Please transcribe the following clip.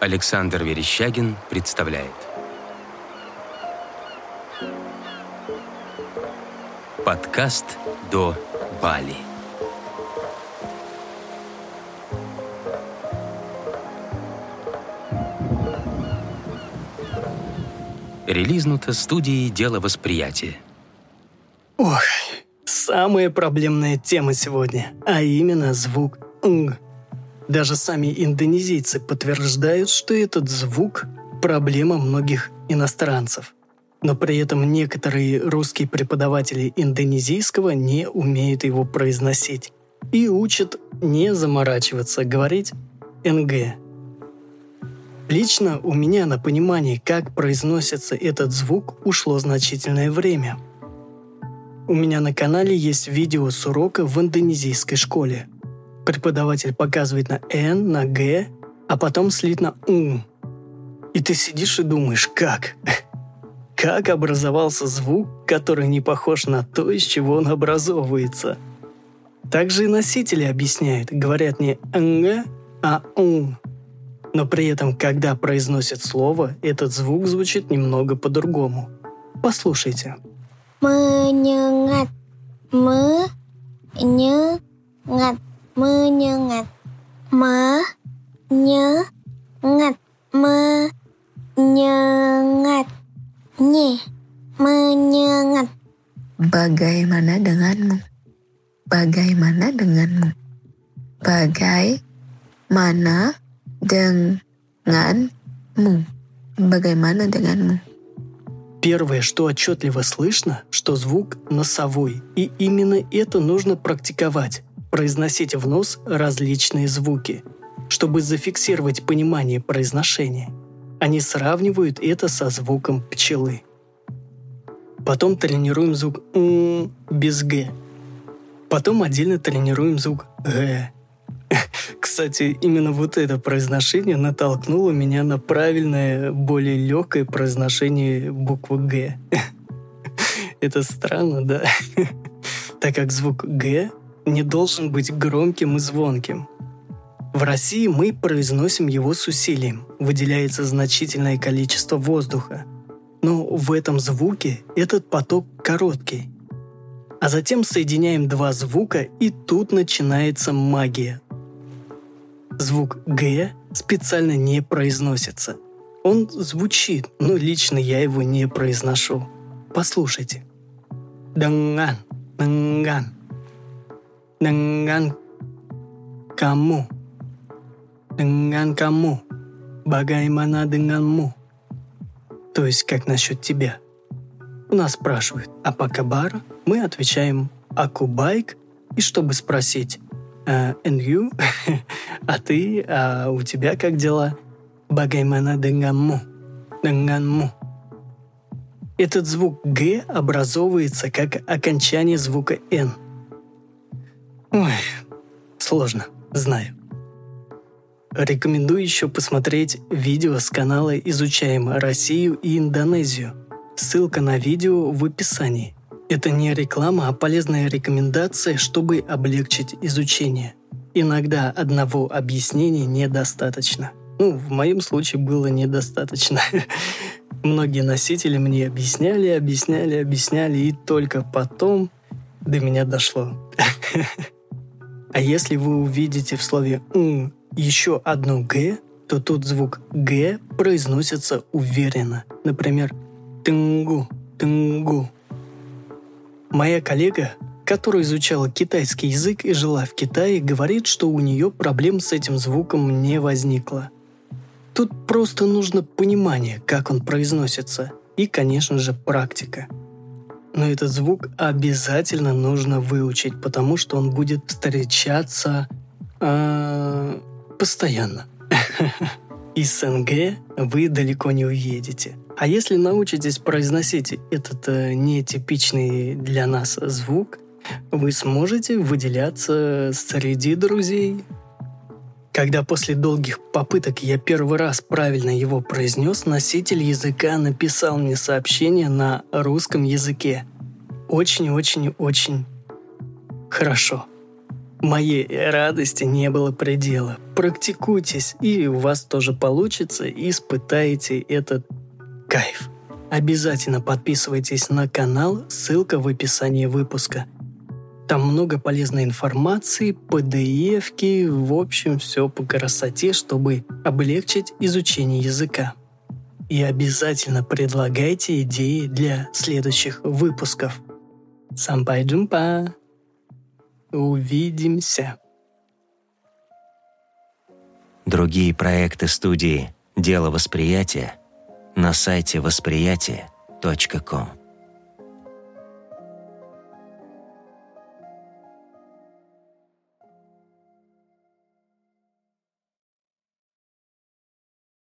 Александр Верещагин представляет Подкаст до Бали Релизнуто студией «Дело восприятия». Ох, самая проблемная тема сегодня, а именно звук «нг». Даже сами индонезийцы подтверждают, что этот звук – проблема многих иностранцев. Но при этом некоторые русские преподаватели индонезийского не умеют его произносить и учат не заморачиваться, говорить «нг». Лично у меня на понимание, как произносится этот звук, ушло значительное время. У меня на канале есть видео с урока в индонезийской школе – преподаватель показывает на «н», на «г», а потом слит на «ум». И ты сидишь и думаешь, как? Как образовался звук, который не похож на то, из чего он образовывается? Также и носители объясняют, говорят не «нг», а «ум». Но при этом, когда произносят слово, этот звук звучит немного по-другому. Послушайте. Menyengat. Menyengat menyengat menyengat menyengat nye menyengat bagaimana denganmu bagaimana denganmu bagaimana denganmu bagaimana denganmu Первое, что отчетливо слышно, что звук носовой, и именно это нужно практиковать произносить в нос различные звуки, чтобы зафиксировать понимание произношения. Они сравнивают это со звуком пчелы. Потом тренируем звук «м» без «г». Потом отдельно тренируем звук «г». Кстати, именно вот это произношение натолкнуло меня на правильное, более легкое произношение буквы «г». Это странно, да? Так как звук «г» не должен быть громким и звонким. В России мы произносим его с усилием, выделяется значительное количество воздуха. Но в этом звуке этот поток короткий. А затем соединяем два звука, и тут начинается магия. Звук «г» специально не произносится. Он звучит, но лично я его не произношу. Послушайте. Данган, данган, dengan kamu. Dengan kamu. Bagaimana denganmu? То есть, как насчет тебя? У нас спрашивают «Апа кабар?» Мы отвечаем «Акубайк?» И чтобы спросить «And you?» «А ты? А у тебя как дела?» «Bagaimana denganmu?» «Denganmu?» Этот звук «г» образовывается как окончание звука «н», Ой, сложно, знаю. Рекомендую еще посмотреть видео с канала «Изучаем Россию и Индонезию». Ссылка на видео в описании. Это не реклама, а полезная рекомендация, чтобы облегчить изучение. Иногда одного объяснения недостаточно. Ну, в моем случае было недостаточно. Многие носители мне объясняли, объясняли, объясняли, и только потом до меня дошло. А если вы увидите в слове «м» еще одну «г», то тут звук «г» произносится уверенно. Например, «тынгу», «тынгу». Моя коллега, которая изучала китайский язык и жила в Китае, говорит, что у нее проблем с этим звуком не возникло. Тут просто нужно понимание, как он произносится, и, конечно же, практика – но этот звук обязательно нужно выучить, потому что он будет встречаться э, постоянно. Из СНГ вы далеко не уедете. А если научитесь произносить этот э, нетипичный для нас звук, вы сможете выделяться среди друзей. Когда после долгих попыток я первый раз правильно его произнес, носитель языка написал мне сообщение на русском языке. Очень-очень-очень хорошо. Моей радости не было предела. Практикуйтесь, и у вас тоже получится, и испытаете этот кайф. Обязательно подписывайтесь на канал, ссылка в описании выпуска. Там много полезной информации, pdf в общем, все по красоте, чтобы облегчить изучение языка. И обязательно предлагайте идеи для следующих выпусков. Сампай джумпа! Увидимся! Другие проекты студии «Дело восприятия» на сайте восприятие.ком.